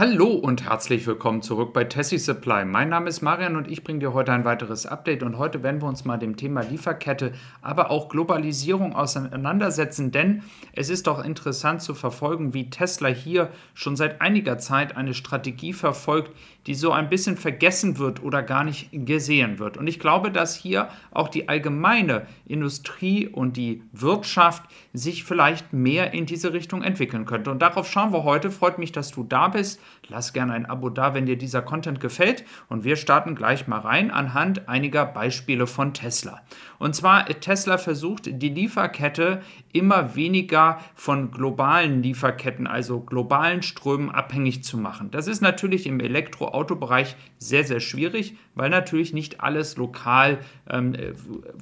Hallo und herzlich willkommen zurück bei Tessie Supply. Mein Name ist Marian und ich bringe dir heute ein weiteres Update und heute werden wir uns mal dem Thema Lieferkette, aber auch Globalisierung auseinandersetzen, denn es ist doch interessant zu verfolgen, wie Tesla hier schon seit einiger Zeit eine Strategie verfolgt, die so ein bisschen vergessen wird oder gar nicht gesehen wird. Und ich glaube, dass hier auch die allgemeine Industrie und die Wirtschaft sich vielleicht mehr in diese Richtung entwickeln könnte. Und darauf schauen wir heute. Freut mich, dass du da bist. Lass gerne ein Abo da, wenn dir dieser Content gefällt. Und wir starten gleich mal rein anhand einiger Beispiele von Tesla. Und zwar, Tesla versucht, die Lieferkette immer weniger von globalen Lieferketten, also globalen Strömen abhängig zu machen. Das ist natürlich im Elektroautobereich sehr, sehr schwierig, weil natürlich nicht alles lokal ähm,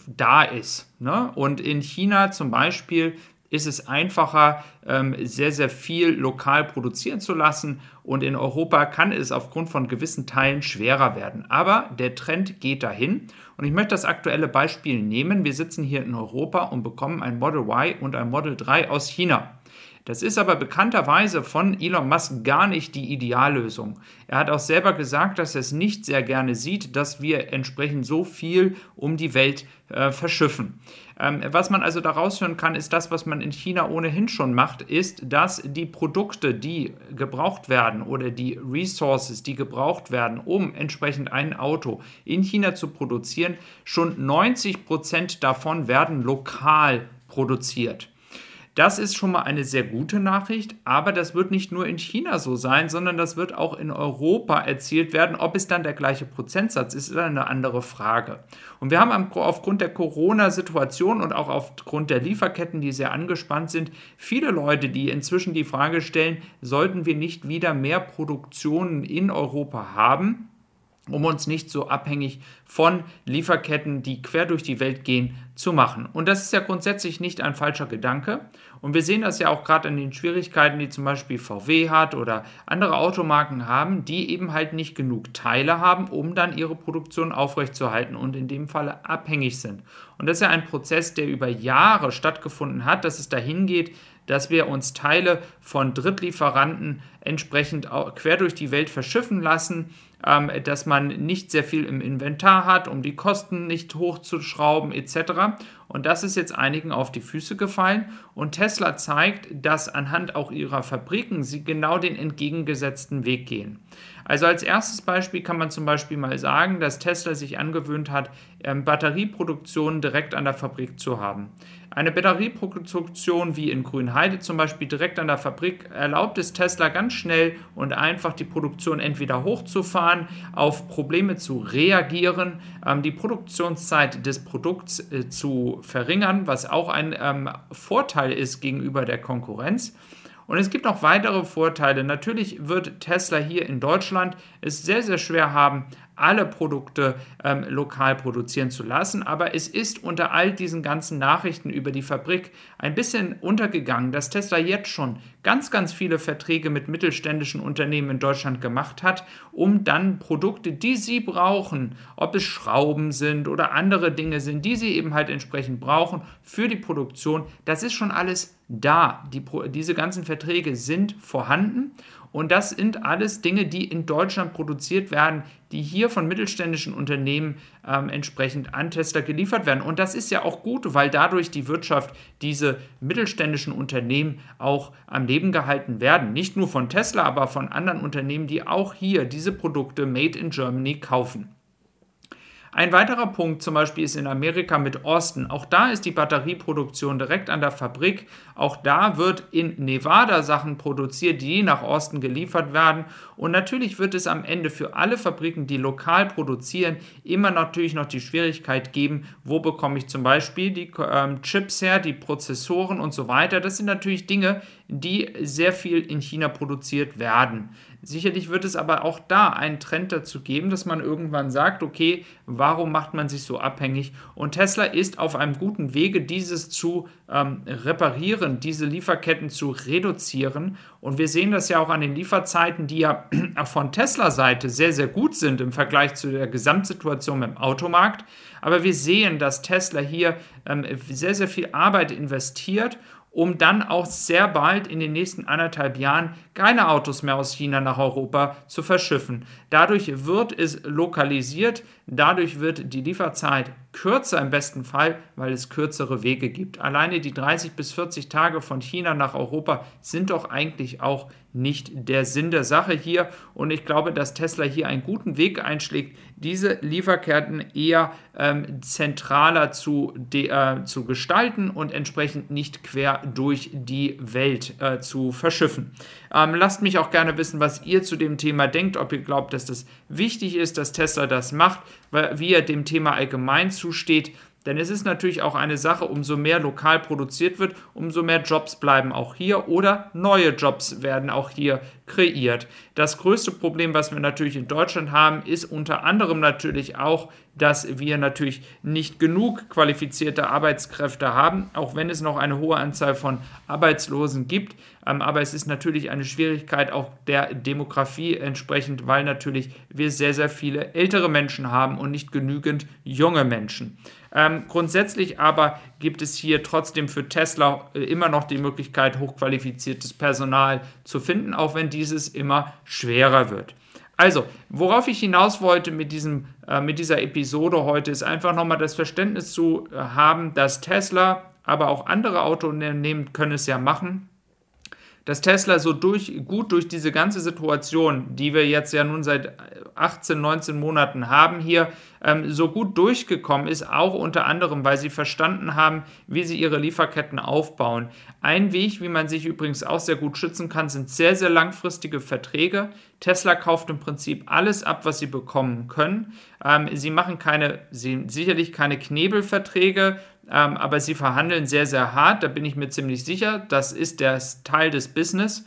da ist. Ne? Und in China zum Beispiel ist es einfacher, ähm, sehr, sehr viel lokal produzieren zu lassen. Und in Europa kann es aufgrund von gewissen Teilen schwerer werden. Aber der Trend geht dahin. Und ich möchte das aktuelle Beispiel nehmen. Wir sitzen hier in Europa und bekommen ein Model Y und ein Model 3 aus China. Das ist aber bekannterweise von Elon Musk gar nicht die Ideallösung. Er hat auch selber gesagt, dass er es nicht sehr gerne sieht, dass wir entsprechend so viel um die Welt äh, verschiffen. Ähm, was man also daraus hören kann, ist das, was man in China ohnehin schon macht, ist, dass die Produkte, die gebraucht werden oder die Resources, die gebraucht werden, um entsprechend ein Auto in China zu produzieren, schon 90 Prozent davon werden lokal produziert. Das ist schon mal eine sehr gute Nachricht, aber das wird nicht nur in China so sein, sondern das wird auch in Europa erzielt werden. Ob es dann der gleiche Prozentsatz ist, ist eine andere Frage. Und wir haben aufgrund der Corona-Situation und auch aufgrund der Lieferketten, die sehr angespannt sind, viele Leute, die inzwischen die Frage stellen, sollten wir nicht wieder mehr Produktionen in Europa haben? Um uns nicht so abhängig von Lieferketten, die quer durch die Welt gehen, zu machen. Und das ist ja grundsätzlich nicht ein falscher Gedanke. Und wir sehen das ja auch gerade an den Schwierigkeiten, die zum Beispiel VW hat oder andere Automarken haben, die eben halt nicht genug Teile haben, um dann ihre Produktion aufrechtzuerhalten und in dem Falle abhängig sind. Und das ist ja ein Prozess, der über Jahre stattgefunden hat, dass es dahin geht, dass wir uns Teile von Drittlieferanten entsprechend quer durch die Welt verschiffen lassen ähm, dass man nicht sehr viel im Inventar hat, um die Kosten nicht hochzuschrauben etc. Und das ist jetzt einigen auf die Füße gefallen. Und Tesla zeigt, dass anhand auch ihrer Fabriken sie genau den entgegengesetzten Weg gehen. Also als erstes Beispiel kann man zum Beispiel mal sagen, dass Tesla sich angewöhnt hat, ähm, Batterieproduktion direkt an der Fabrik zu haben. Eine Batterieproduktion wie in Grünheide zum Beispiel direkt an der Fabrik erlaubt es Tesla ganz schnell und einfach die Produktion entweder hochzufahren, auf Probleme zu reagieren, ähm, die Produktionszeit des Produkts äh, verringern, was auch ein ähm, Vorteil ist gegenüber der Konkurrenz. Und es gibt noch weitere Vorteile. Natürlich wird Tesla hier in Deutschland es sehr, sehr schwer haben, alle Produkte ähm, lokal produzieren zu lassen. Aber es ist unter all diesen ganzen Nachrichten über die Fabrik ein bisschen untergegangen, dass Tesla jetzt schon ganz, ganz viele Verträge mit mittelständischen Unternehmen in Deutschland gemacht hat, um dann Produkte, die sie brauchen, ob es Schrauben sind oder andere Dinge sind, die sie eben halt entsprechend brauchen für die Produktion, das ist schon alles da. Die, diese ganzen Verträge sind vorhanden und das sind alles Dinge, die in Deutschland produziert werden, die hier von mittelständischen Unternehmen ähm, entsprechend an Tesla geliefert werden. Und das ist ja auch gut, weil dadurch die Wirtschaft, diese mittelständischen Unternehmen auch am Leben gehalten werden. Nicht nur von Tesla, aber von anderen Unternehmen, die auch hier diese Produkte Made in Germany kaufen. Ein weiterer Punkt zum Beispiel ist in Amerika mit Austin. Auch da ist die Batterieproduktion direkt an der Fabrik. Auch da wird in Nevada Sachen produziert, die nach Austin geliefert werden. Und natürlich wird es am Ende für alle Fabriken, die lokal produzieren, immer natürlich noch die Schwierigkeit geben, wo bekomme ich zum Beispiel die ähm, Chips her, die Prozessoren und so weiter. Das sind natürlich Dinge, die sehr viel in China produziert werden. Sicherlich wird es aber auch da einen Trend dazu geben, dass man irgendwann sagt, okay, warum macht man sich so abhängig? Und Tesla ist auf einem guten Wege, dieses zu ähm, reparieren, diese Lieferketten zu reduzieren. Und wir sehen das ja auch an den Lieferzeiten, die ja von Tesla-Seite sehr, sehr gut sind im Vergleich zu der Gesamtsituation im Automarkt. Aber wir sehen, dass Tesla hier ähm, sehr, sehr viel Arbeit investiert um dann auch sehr bald in den nächsten anderthalb Jahren keine Autos mehr aus China nach Europa zu verschiffen. Dadurch wird es lokalisiert, dadurch wird die Lieferzeit kürzer im besten Fall, weil es kürzere Wege gibt. Alleine die 30 bis 40 Tage von China nach Europa sind doch eigentlich auch nicht der Sinn der Sache hier. Und ich glaube, dass Tesla hier einen guten Weg einschlägt, diese Lieferketten eher ähm, zentraler zu, äh, zu gestalten und entsprechend nicht quer durch die Welt äh, zu verschiffen. Ähm, lasst mich auch gerne wissen, was ihr zu dem Thema denkt, ob ihr glaubt, dass das wichtig ist, dass Tesla das macht, wie er dem Thema allgemein zusteht. Denn es ist natürlich auch eine Sache, umso mehr lokal produziert wird, umso mehr Jobs bleiben auch hier oder neue Jobs werden auch hier kreiert. Das größte Problem, was wir natürlich in Deutschland haben, ist unter anderem natürlich auch, dass wir natürlich nicht genug qualifizierte Arbeitskräfte haben, auch wenn es noch eine hohe Anzahl von Arbeitslosen gibt. Ähm, aber es ist natürlich eine Schwierigkeit auch der Demografie entsprechend, weil natürlich wir sehr, sehr viele ältere Menschen haben und nicht genügend junge Menschen. Ähm, grundsätzlich aber gibt es hier trotzdem für Tesla äh, immer noch die Möglichkeit, hochqualifiziertes Personal zu finden, auch wenn dieses immer schwerer wird. Also, worauf ich hinaus wollte mit, diesem, äh, mit dieser Episode heute, ist einfach nochmal das Verständnis zu äh, haben, dass Tesla, aber auch andere Autounternehmen können es ja machen, dass Tesla so durch, gut durch diese ganze Situation, die wir jetzt ja nun seit 18, 19 Monaten haben hier, ähm, so gut durchgekommen ist, auch unter anderem, weil sie verstanden haben, wie sie ihre Lieferketten aufbauen. Ein Weg, wie man sich übrigens auch sehr gut schützen kann, sind sehr, sehr langfristige Verträge. Tesla kauft im Prinzip alles ab, was sie bekommen können. Ähm, sie machen keine, sie, sicherlich keine Knebelverträge, ähm, aber sie verhandeln sehr, sehr hart, da bin ich mir ziemlich sicher. Das ist der Teil des Business.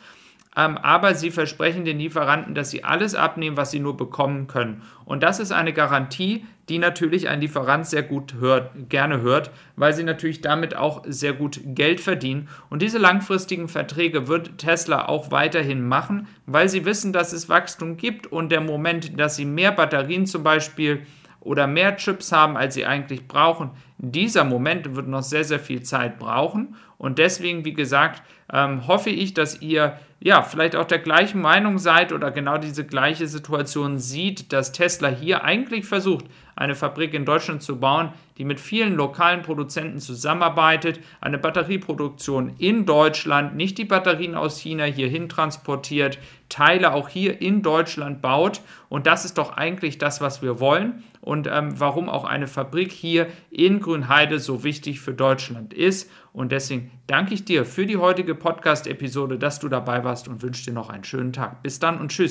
Ähm, aber sie versprechen den Lieferanten, dass sie alles abnehmen, was sie nur bekommen können. Und das ist eine Garantie, die natürlich ein Lieferant sehr gut hört, gerne hört, weil sie natürlich damit auch sehr gut Geld verdienen. Und diese langfristigen Verträge wird Tesla auch weiterhin machen, weil sie wissen, dass es Wachstum gibt und der Moment, dass sie mehr Batterien zum Beispiel oder mehr Chips haben, als sie eigentlich brauchen. Dieser Moment wird noch sehr, sehr viel Zeit brauchen. Und deswegen, wie gesagt, ähm, hoffe ich, dass ihr ja vielleicht auch der gleichen Meinung seid oder genau diese gleiche Situation sieht, dass Tesla hier eigentlich versucht, eine Fabrik in Deutschland zu bauen, die mit vielen lokalen Produzenten zusammenarbeitet, eine Batterieproduktion in Deutschland, nicht die Batterien aus China hierhin transportiert, Teile auch hier in Deutschland baut. Und das ist doch eigentlich das, was wir wollen und ähm, warum auch eine Fabrik hier in Grünheide so wichtig für Deutschland ist. Und deswegen danke ich dir für die heutige Podcast-Episode, dass du dabei warst und wünsche dir noch einen schönen Tag. Bis dann und tschüss.